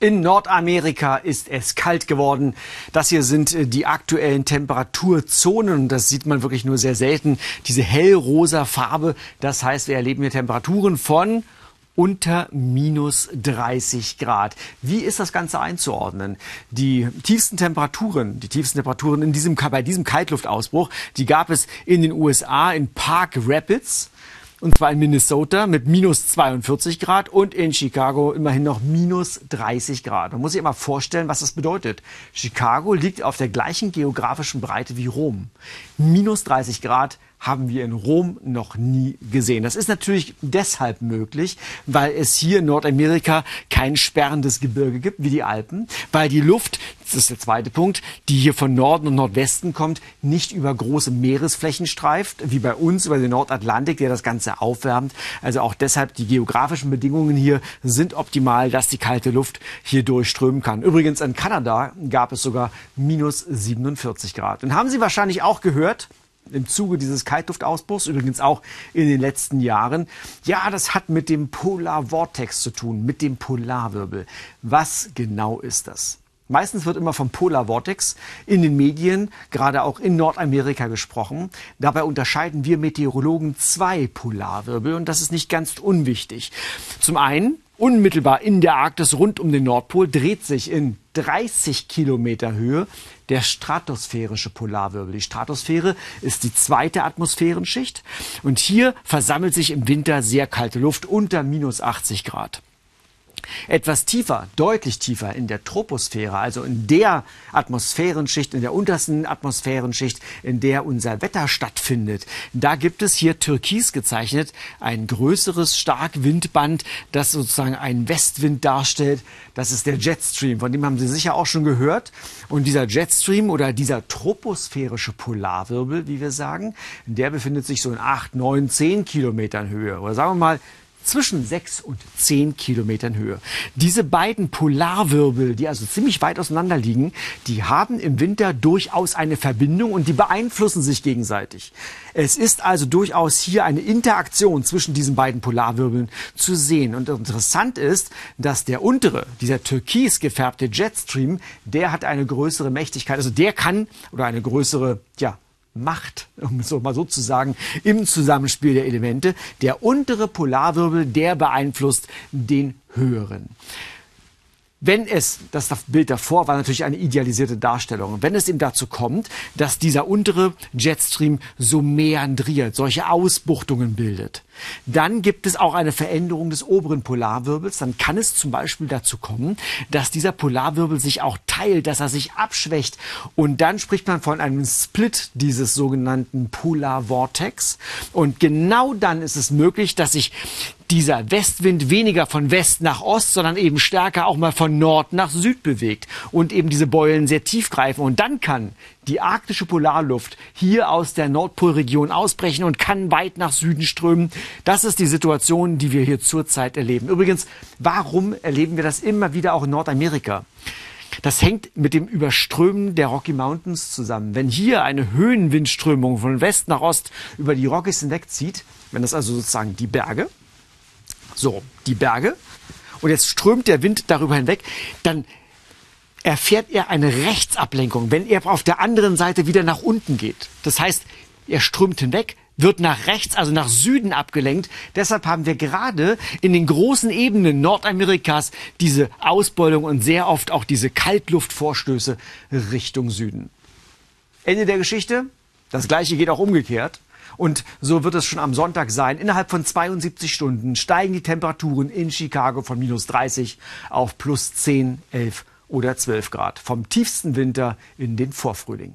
In Nordamerika ist es kalt geworden. Das hier sind äh, die aktuellen Temperaturzonen das sieht man wirklich nur sehr selten. Diese hellrosa Farbe, das heißt, wir erleben hier Temperaturen von unter minus 30 Grad. Wie ist das Ganze einzuordnen? Die tiefsten Temperaturen, die tiefsten Temperaturen in diesem, bei diesem Kaltluftausbruch, die gab es in den USA in Park Rapids und zwar in Minnesota mit minus 42 Grad und in Chicago immerhin noch minus 30 Grad. Man muss sich immer vorstellen, was das bedeutet. Chicago liegt auf der gleichen geografischen Breite wie Rom. Minus 30 Grad haben wir in Rom noch nie gesehen. Das ist natürlich deshalb möglich, weil es hier in Nordamerika kein sperrendes Gebirge gibt wie die Alpen, weil die Luft, das ist der zweite Punkt, die hier von Norden und Nordwesten kommt, nicht über große Meeresflächen streift, wie bei uns über den Nordatlantik, der das Ganze aufwärmt. Also auch deshalb die geografischen Bedingungen hier sind optimal, dass die kalte Luft hier durchströmen kann. Übrigens in Kanada gab es sogar minus 47 Grad. Und haben Sie wahrscheinlich auch gehört, im Zuge dieses Kaltluftausbruchs, übrigens auch in den letzten Jahren. Ja, das hat mit dem Polar Vortex zu tun, mit dem Polarwirbel. Was genau ist das? Meistens wird immer vom Polar Vortex in den Medien, gerade auch in Nordamerika gesprochen. Dabei unterscheiden wir Meteorologen zwei Polarwirbel und das ist nicht ganz unwichtig. Zum einen Unmittelbar in der Arktis rund um den Nordpol dreht sich in 30 Kilometer Höhe der stratosphärische Polarwirbel. Die Stratosphäre ist die zweite Atmosphärenschicht und hier versammelt sich im Winter sehr kalte Luft unter minus 80 Grad. Etwas tiefer, deutlich tiefer in der Troposphäre, also in der Atmosphärenschicht, in der untersten Atmosphärenschicht, in der unser Wetter stattfindet. Da gibt es hier türkis gezeichnet ein größeres Starkwindband, das sozusagen einen Westwind darstellt. Das ist der Jetstream, von dem haben Sie sicher auch schon gehört. Und dieser Jetstream oder dieser troposphärische Polarwirbel, wie wir sagen, der befindet sich so in acht, neun, zehn Kilometern Höhe. Oder sagen wir mal zwischen sechs und zehn Kilometern Höhe. Diese beiden Polarwirbel, die also ziemlich weit auseinander liegen, die haben im Winter durchaus eine Verbindung und die beeinflussen sich gegenseitig. Es ist also durchaus hier eine Interaktion zwischen diesen beiden Polarwirbeln zu sehen. Und interessant ist, dass der untere, dieser türkis gefärbte Jetstream, der hat eine größere Mächtigkeit, also der kann oder eine größere, ja, Macht, um es mal so zu sagen, im Zusammenspiel der Elemente. Der untere Polarwirbel, der beeinflusst den höheren. Wenn es, das Bild davor war natürlich eine idealisierte Darstellung, wenn es eben dazu kommt, dass dieser untere Jetstream so meandriert, solche Ausbuchtungen bildet, dann gibt es auch eine Veränderung des oberen Polarwirbels. Dann kann es zum Beispiel dazu kommen, dass dieser Polarwirbel sich auch teilt, dass er sich abschwächt. Und dann spricht man von einem Split dieses sogenannten Polar Vortex. Und genau dann ist es möglich, dass sich dieser Westwind weniger von West nach Ost, sondern eben stärker auch mal von Nord nach Süd bewegt und eben diese Beulen sehr tief greifen. Und dann kann die arktische Polarluft hier aus der Nordpolregion ausbrechen und kann weit nach Süden strömen. Das ist die Situation, die wir hier zurzeit erleben. Übrigens, warum erleben wir das immer wieder auch in Nordamerika? Das hängt mit dem Überströmen der Rocky Mountains zusammen. Wenn hier eine Höhenwindströmung von West nach Ost über die Rockies hinwegzieht, wenn das also sozusagen die Berge, so, die Berge. Und jetzt strömt der Wind darüber hinweg. Dann erfährt er eine Rechtsablenkung, wenn er auf der anderen Seite wieder nach unten geht. Das heißt, er strömt hinweg, wird nach rechts, also nach Süden abgelenkt. Deshalb haben wir gerade in den großen Ebenen Nordamerikas diese Ausbeulung und sehr oft auch diese Kaltluftvorstöße Richtung Süden. Ende der Geschichte. Das gleiche geht auch umgekehrt. Und so wird es schon am Sonntag sein. Innerhalb von 72 Stunden steigen die Temperaturen in Chicago von minus 30 auf plus 10, 11 oder 12 Grad. Vom tiefsten Winter in den Vorfrühling.